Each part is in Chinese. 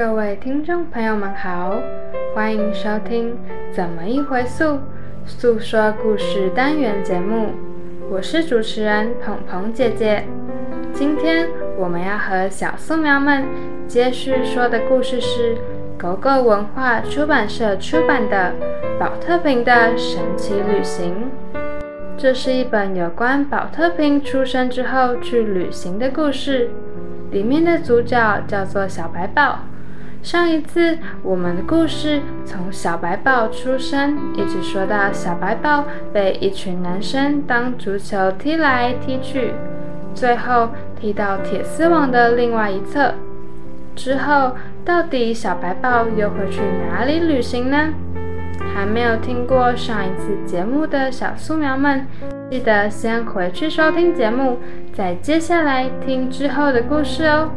各位听众朋友们好，欢迎收听《怎么一回溯》诉说故事单元节目，我是主持人鹏鹏姐姐。今天我们要和小素苗们接续说的故事是狗狗文化出版社出版的《宝特瓶的神奇旅行》。这是一本有关宝特瓶出生之后去旅行的故事，里面的主角叫做小白豹。上一次我们的故事从小白豹出生，一直说到小白豹被一群男生当足球踢来踢去，最后踢到铁丝网的另外一侧。之后，到底小白豹又会去哪里旅行呢？还没有听过上一次节目的小素苗们，记得先回去收听节目，再接下来听之后的故事哦。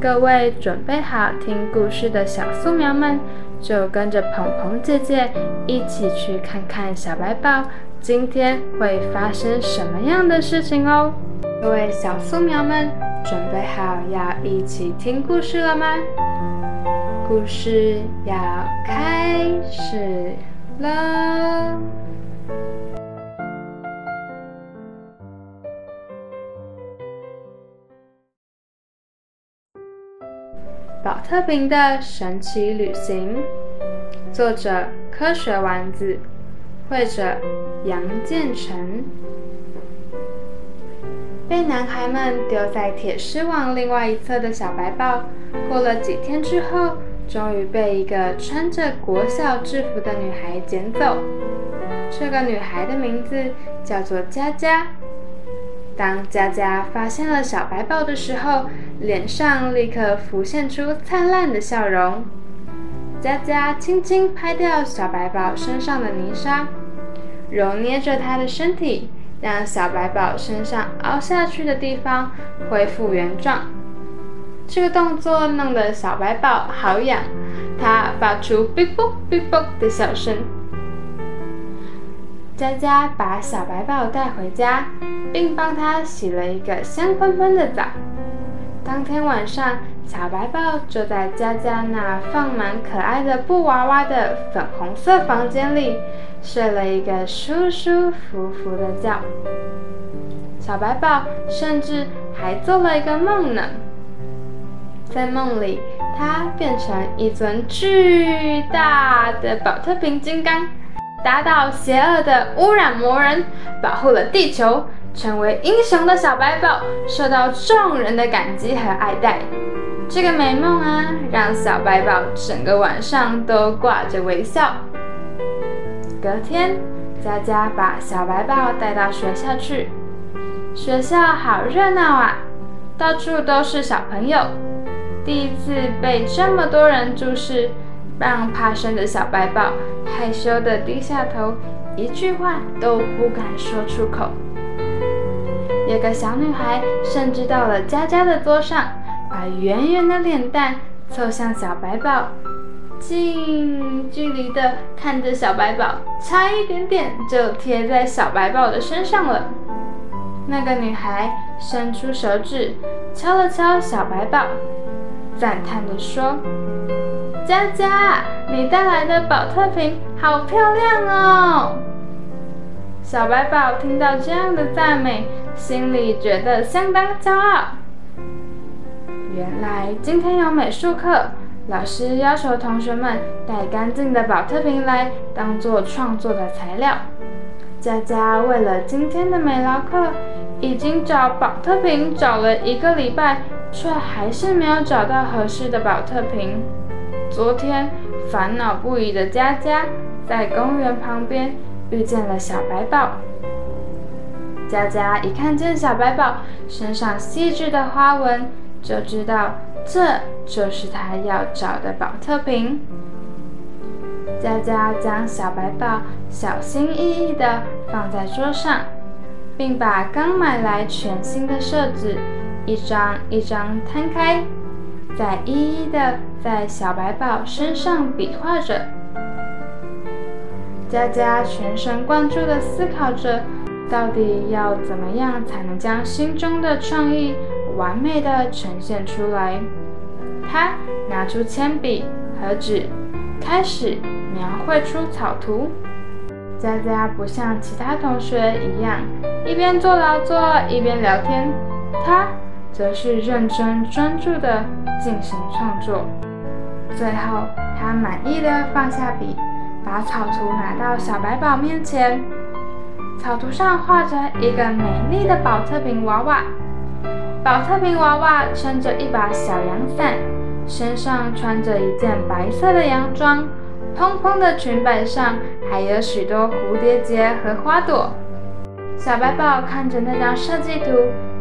各位准备好听故事的小素苗们，就跟着鹏鹏姐姐一起去看看小白豹今天会发生什么样的事情哦！各位小素苗们，准备好要一起听故事了吗？故事要开始了。宝特瓶的神奇旅行，作者：科学丸子，绘者：杨建成。被男孩们丢在铁丝网另外一侧的小白豹，过了几天之后，终于被一个穿着国小制服的女孩捡走。这个女孩的名字叫做佳佳。当佳佳发现了小白豹的时候，脸上立刻浮现出灿烂的笑容。佳佳轻轻拍掉小白豹身上的泥沙，揉捏着它的身体，让小白豹身上凹下去的地方恢复原状。这个动作弄得小白豹好痒，它发出“哔啵哔啵”的笑声。佳佳把小白豹带回家。并帮他洗了一个香喷喷的澡。当天晚上，小白豹就在佳佳那放满可爱的布娃娃的粉红色房间里睡了一个舒舒服服的觉。小白豹甚至还做了一个梦呢，在梦里，它变成一尊巨大的宝特瓶金刚，打倒邪恶的污染魔人，保护了地球。成为英雄的小白豹受到众人的感激和爱戴，这个美梦啊，让小白豹整个晚上都挂着微笑。隔天，佳佳把小白豹带到学校去，学校好热闹啊，到处都是小朋友。第一次被这么多人注视，让怕生的小白豹害羞地低下头，一句话都不敢说出口。有个小女孩甚至到了佳佳的桌上，把圆圆的脸蛋凑向小白宝，近距离的看着小白宝，差一点点就贴在小白宝的身上了。那个女孩伸出手指敲了敲小白宝，赞叹地说：“佳佳，你带来的宝特瓶好漂亮哦！”小白宝听到这样的赞美。心里觉得相当骄傲。原来今天有美术课，老师要求同学们带干净的宝特瓶来当做创作的材料。佳佳为了今天的美劳课，已经找宝特瓶找了一个礼拜，却还是没有找到合适的宝特瓶。昨天烦恼不已的佳佳，在公园旁边遇见了小白宝。佳佳一看见小白宝身上细致的花纹，就知道这就是他要找的宝特瓶。佳佳将小白宝小心翼翼地放在桌上，并把刚买来全新的设纸一张一张摊开，再一一地在小白宝身上比划着。佳佳全神贯注地思考着。到底要怎么样才能将心中的创意完美的呈现出来？他拿出铅笔和纸，开始描绘出草图。佳佳不像其他同学一样一边做劳作一边聊天，他则是认真专注地进行创作。最后，他满意的放下笔，把草图拿到小白宝面前。草图上画着一个美丽的宝特瓶娃娃，宝特瓶娃娃撑着一把小阳伞，身上穿着一件白色的洋装。蓬蓬的裙摆上还有许多蝴蝶结和花朵。小白宝看着那张设计图，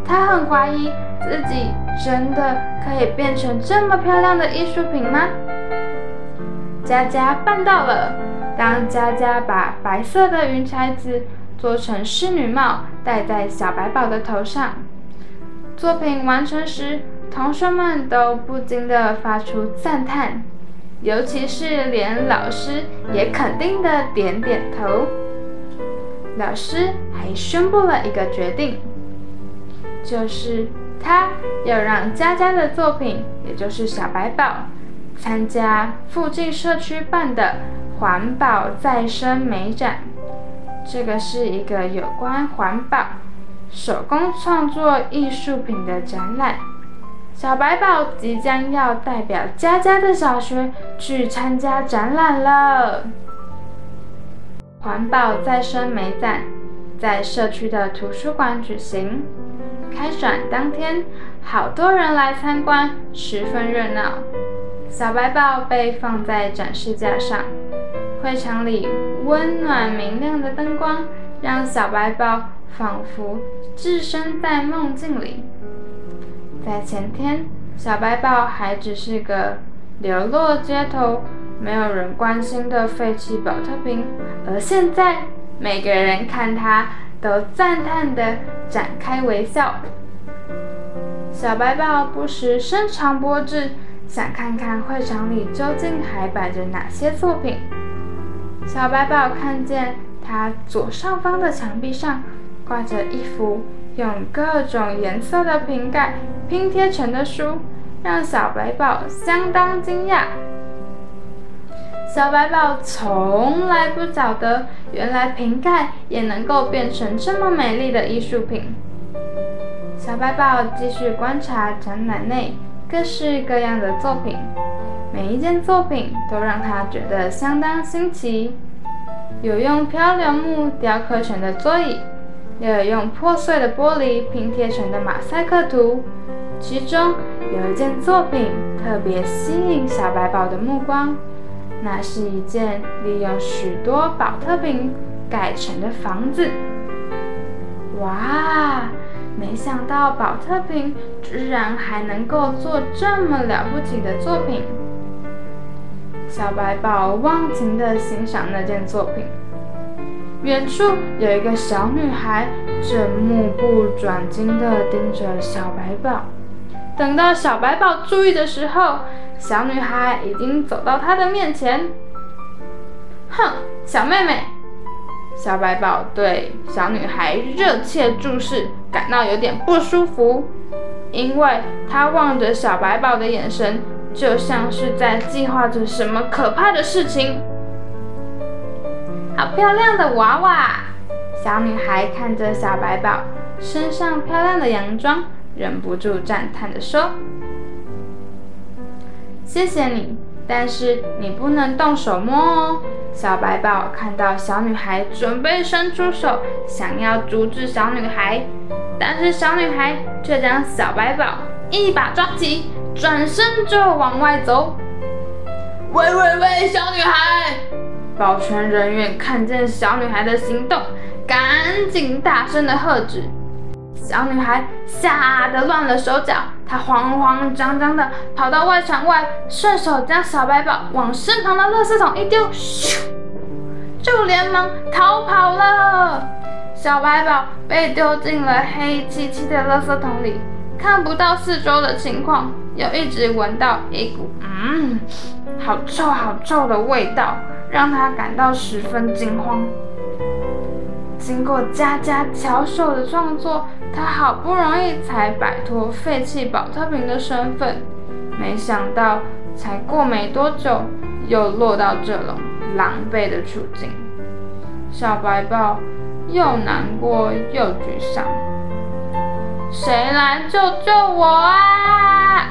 他很怀疑自己真的可以变成这么漂亮的艺术品吗？佳佳办到了。当佳佳把白色的云彩子做成侍女帽戴在小白宝的头上，作品完成时，同学们都不禁地发出赞叹。尤其是连老师也肯定的点点头。老师还宣布了一个决定，就是他要让佳佳的作品，也就是小白宝，参加附近社区办的环保再生美展。这个是一个有关环保、手工创作艺术品的展览。小白宝即将要代表佳佳的小学去参加展览了。环保再生美展在社区的图书馆举行。开展当天，好多人来参观，十分热闹。小白豹被放在展示架上，会场里温暖明亮的灯光让小白豹仿佛置身在梦境里。在前天，小白豹还只是个流落街头、没有人关心的废弃宝特瓶，而现在，每个人看它都赞叹地展开微笑。小白豹不时伸长脖子，想看看会场里究竟还摆着哪些作品。小白宝看见他左上方的墙壁上挂着一幅。用各种颜色的瓶盖拼贴成的书，让小白宝相当惊讶。小白宝从来不晓得，原来瓶盖也能够变成这么美丽的艺术品。小白宝继续观察展览内各式各样的作品，每一件作品都让他觉得相当新奇。有用漂流木雕刻成的桌椅。又有用破碎的玻璃拼贴成的马赛克图，其中有一件作品特别吸引小白宝的目光，那是一件利用许多宝特瓶改成的房子。哇，没想到宝特瓶居然还能够做这么了不起的作品！小白宝忘情地欣赏那件作品。远处有一个小女孩，正目不转睛地盯着小白宝。等到小白宝注意的时候，小女孩已经走到他的面前。哼，小妹妹！小白宝对小女孩热切注视，感到有点不舒服，因为他望着小白宝的眼神，就像是在计划着什么可怕的事情。好漂亮的娃娃！小女孩看着小白宝身上漂亮的洋装，忍不住赞叹地说：“谢谢你，但是你不能动手摸哦。”小白宝看到小女孩准备伸出手，想要阻止小女孩，但是小女孩却将小白宝一把抓起，转身就往外走。喂喂喂，小女孩！保全人员看见小女孩的行动，赶紧大声的喝止。小女孩吓得乱了手脚，他慌慌张张的跑到外墙外，顺手将小白宝往身旁的垃圾桶一丢，咻，就连忙逃跑了。小白宝被丢进了黑漆漆的垃圾桶里，看不到四周的情况，又一直闻到一股嗯，好臭好臭的味道。让他感到十分惊慌。经过家家巧手的创作，他好不容易才摆脱废弃宝特瓶的身份，没想到才过没多久，又落到这种狼狈的处境。小白豹又难过又沮丧，谁来救救我啊？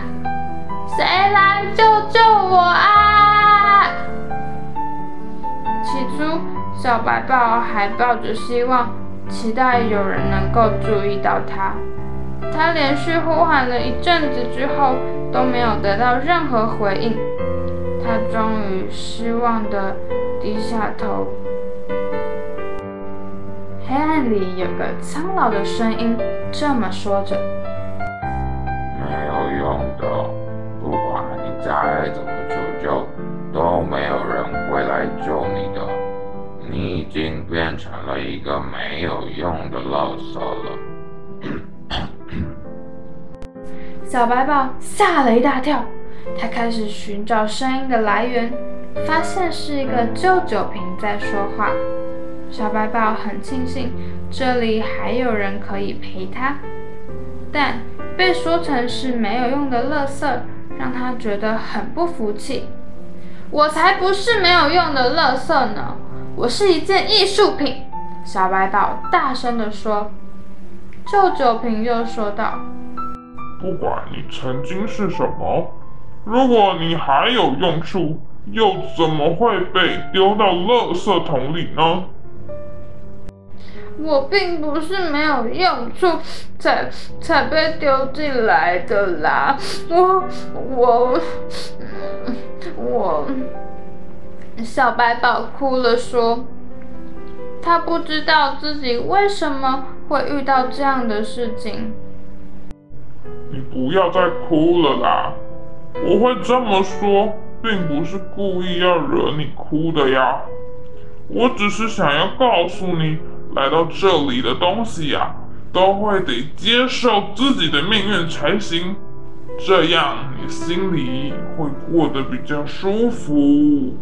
谁来救救我啊？小白豹还抱着希望，期待有人能够注意到它。他连续呼喊了一阵子之后，都没有得到任何回应。他终于失望地低下头。黑暗里有个苍老的声音这么说着：“没有用的，不管你再怎么求救，都没有人会来救你。你已经变成了一个没有用的垃圾了。”小白豹吓了一大跳，他开始寻找声音的来源，发现是一个旧酒瓶在说话。小白豹很庆幸这里还有人可以陪他，但被说成是没有用的垃圾，让他觉得很不服气。我才不是没有用的垃圾呢，我是一件艺术品！小白宝大声地说。旧酒瓶又说道。不管你曾经是什么，如果你还有用处，又怎么会被丢到垃圾桶里呢？我并不是没有用处才才被丢进来的啦，我我我，小白宝哭了说，他不知道自己为什么会遇到这样的事情。你不要再哭了啦！我会这么说，并不是故意要惹你哭的呀。我只是想要告诉你，来到这里的东西呀，都会得接受自己的命运才行，这样你心里会过得比较舒服。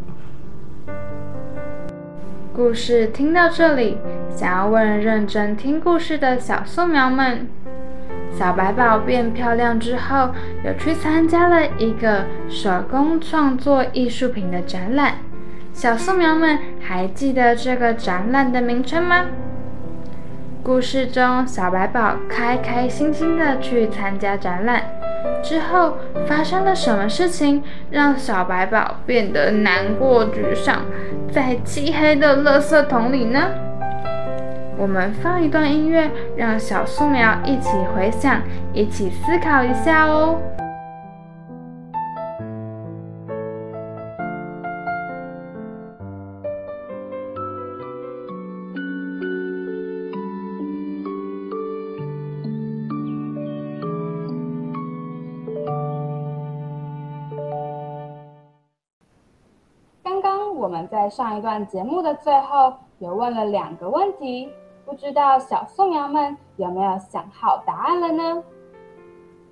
故事听到这里，想要问认真听故事的小素苗们。小白宝变漂亮之后，有去参加了一个手工创作艺术品的展览。小素苗们还记得这个展览的名称吗？故事中，小白宝开开心心的去参加展览，之后发生了什么事情，让小白宝变得难过沮丧，在漆黑的垃圾桶里呢？我们放一段音乐，让小树苗一起回想，一起思考一下哦。我们在上一段节目的最后，也问了两个问题。不知道小素苗们有没有想好答案了呢？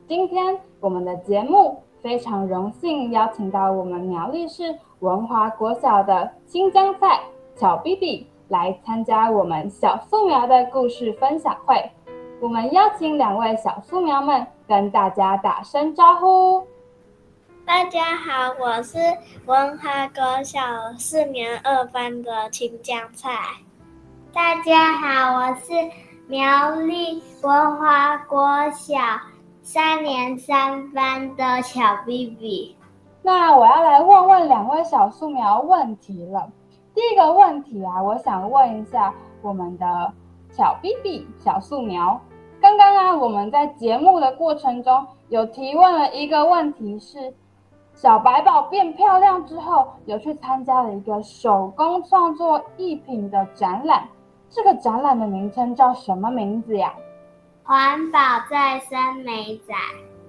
今天我们的节目非常荣幸邀请到我们苗栗市文华国小的新疆菜巧 B B 来参加我们小素苗的故事分享会。我们邀请两位小素苗们跟大家打声招呼。大家好，我是文华国小四年二班的秦江菜。大家好，我是苗栗文华国小三年三班的小 B B。那我要来问问两位小素苗问题了。第一个问题啊，我想问一下我们的小 B B 小素苗。刚刚啊，我们在节目的过程中有提问了一个问题，是小白宝变漂亮之后，有去参加了一个手工创作艺品的展览。这个展览的名称叫什么名字呀？环保再生美展。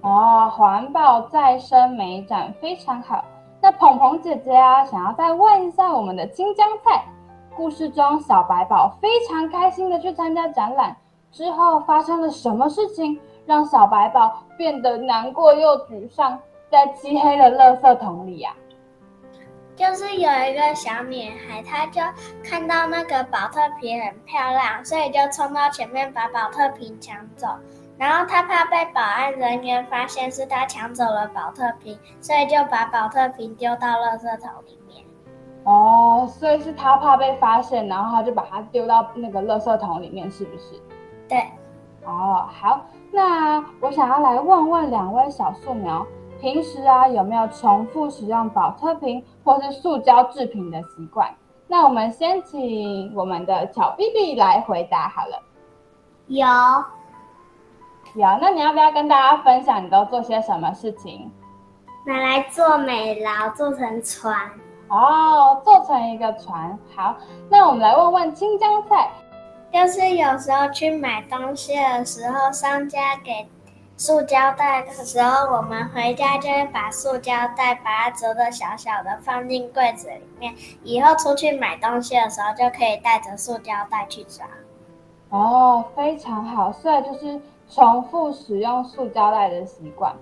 哦，环保再生美展非常好。那鹏鹏姐姐啊，想要再问一下我们的金江菜，故事中小白宝非常开心的去参加展览之后，发生了什么事情，让小白宝变得难过又沮丧，在漆黑的垃圾桶里呀？就是有一个小女孩，她就看到那个保特瓶很漂亮，所以就冲到前面把保特瓶抢走。然后她怕被保安人员发现是她抢走了保特瓶，所以就把保特瓶丢到垃圾桶里面。哦，所以是她怕被发现，然后她就把它丢到那个垃圾桶里面，是不是？对。哦，好，那我想要来问问两位小树苗，平时啊有没有重复使用保特瓶或是塑胶制品的习惯？那我们先请我们的巧 B B 来回答好了。有。有，那你要不要跟大家分享你都做些什么事情？拿来做美劳，做成船。哦，做成一个船。好，那我们来问问青江菜。就是有时候去买东西的时候，商家给塑胶袋的时候，我们回家就会把塑胶袋把它折的小小的，放进柜子里面。以后出去买东西的时候，就可以带着塑胶袋去装。哦，非常好，所以就是重复使用塑胶袋的习惯。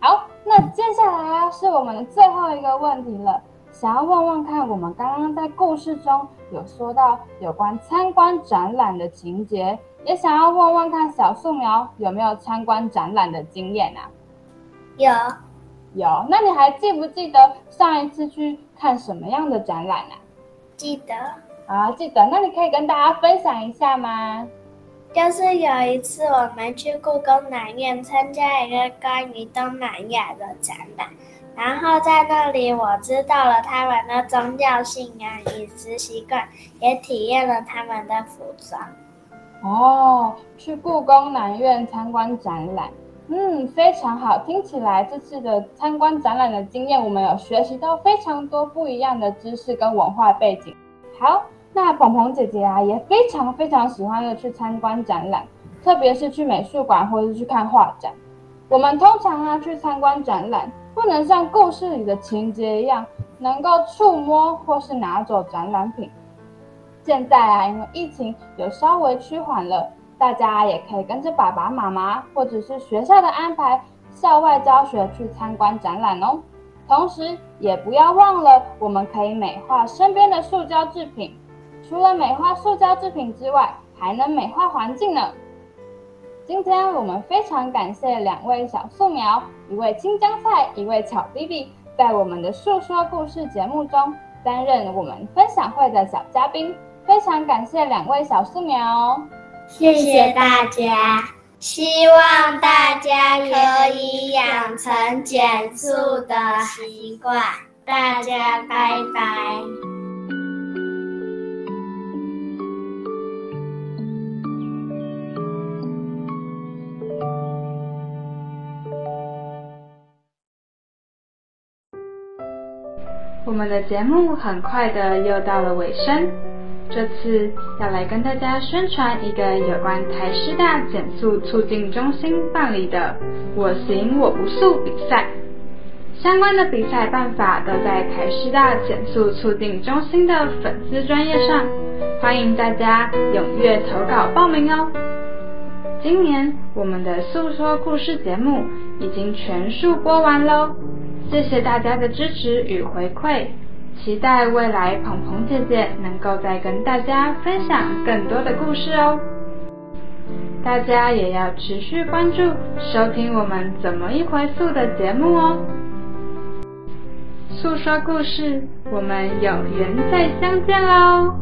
好，那接下来是我们最后一个问题了。想要问问看，我们刚刚在故事中有说到有关参观展览的情节，也想要问问看小树苗有没有参观展览的经验啊？有，有。那你还记不记得上一次去看什么样的展览啊？记得。啊，记得。那你可以跟大家分享一下吗？就是有一次我们去故宫南院参加一个关于东南亚的展览。然后在那里，我知道了他们的宗教信仰、饮食习惯，也体验了他们的服装。哦，去故宫南院参观展览，嗯，非常好。听起来这次的参观展览的经验，我们有学习到非常多不一样的知识跟文化背景。好，那鹏鹏姐姐啊，也非常非常喜欢的去参观展览，特别是去美术馆或者是去看画展。我们通常啊去参观展览。不能像故事里的情节一样，能够触摸或是拿走展览品。现在啊，因为疫情有稍微趋缓了，大家也可以跟着爸爸妈妈或者是学校的安排，校外教学去参观展览哦。同时，也不要忘了，我们可以美化身边的塑胶制品。除了美化塑胶制品之外，还能美化环境呢。今天我们非常感谢两位小素苗，一位青江菜，一位巧 B B，在我们的述说故事节目中担任我们分享会的小嘉宾。非常感谢两位小树苗，谢谢大家。希望大家可以养成减速的习惯。大家拜拜。我们的节目很快的又到了尾声，这次要来跟大家宣传一个有关台师大减速促进中心办理的“我行我不速”比赛，相关的比赛办法都在台师大减速促进中心的粉丝专业上，欢迎大家踊跃投稿报名哦。今年我们的诉说故事节目已经全数播完喽。谢谢大家的支持与回馈，期待未来鹏鹏姐姐能够再跟大家分享更多的故事哦。大家也要持续关注收听我们怎么一回溯的节目哦。诉说故事，我们有缘再相见喽。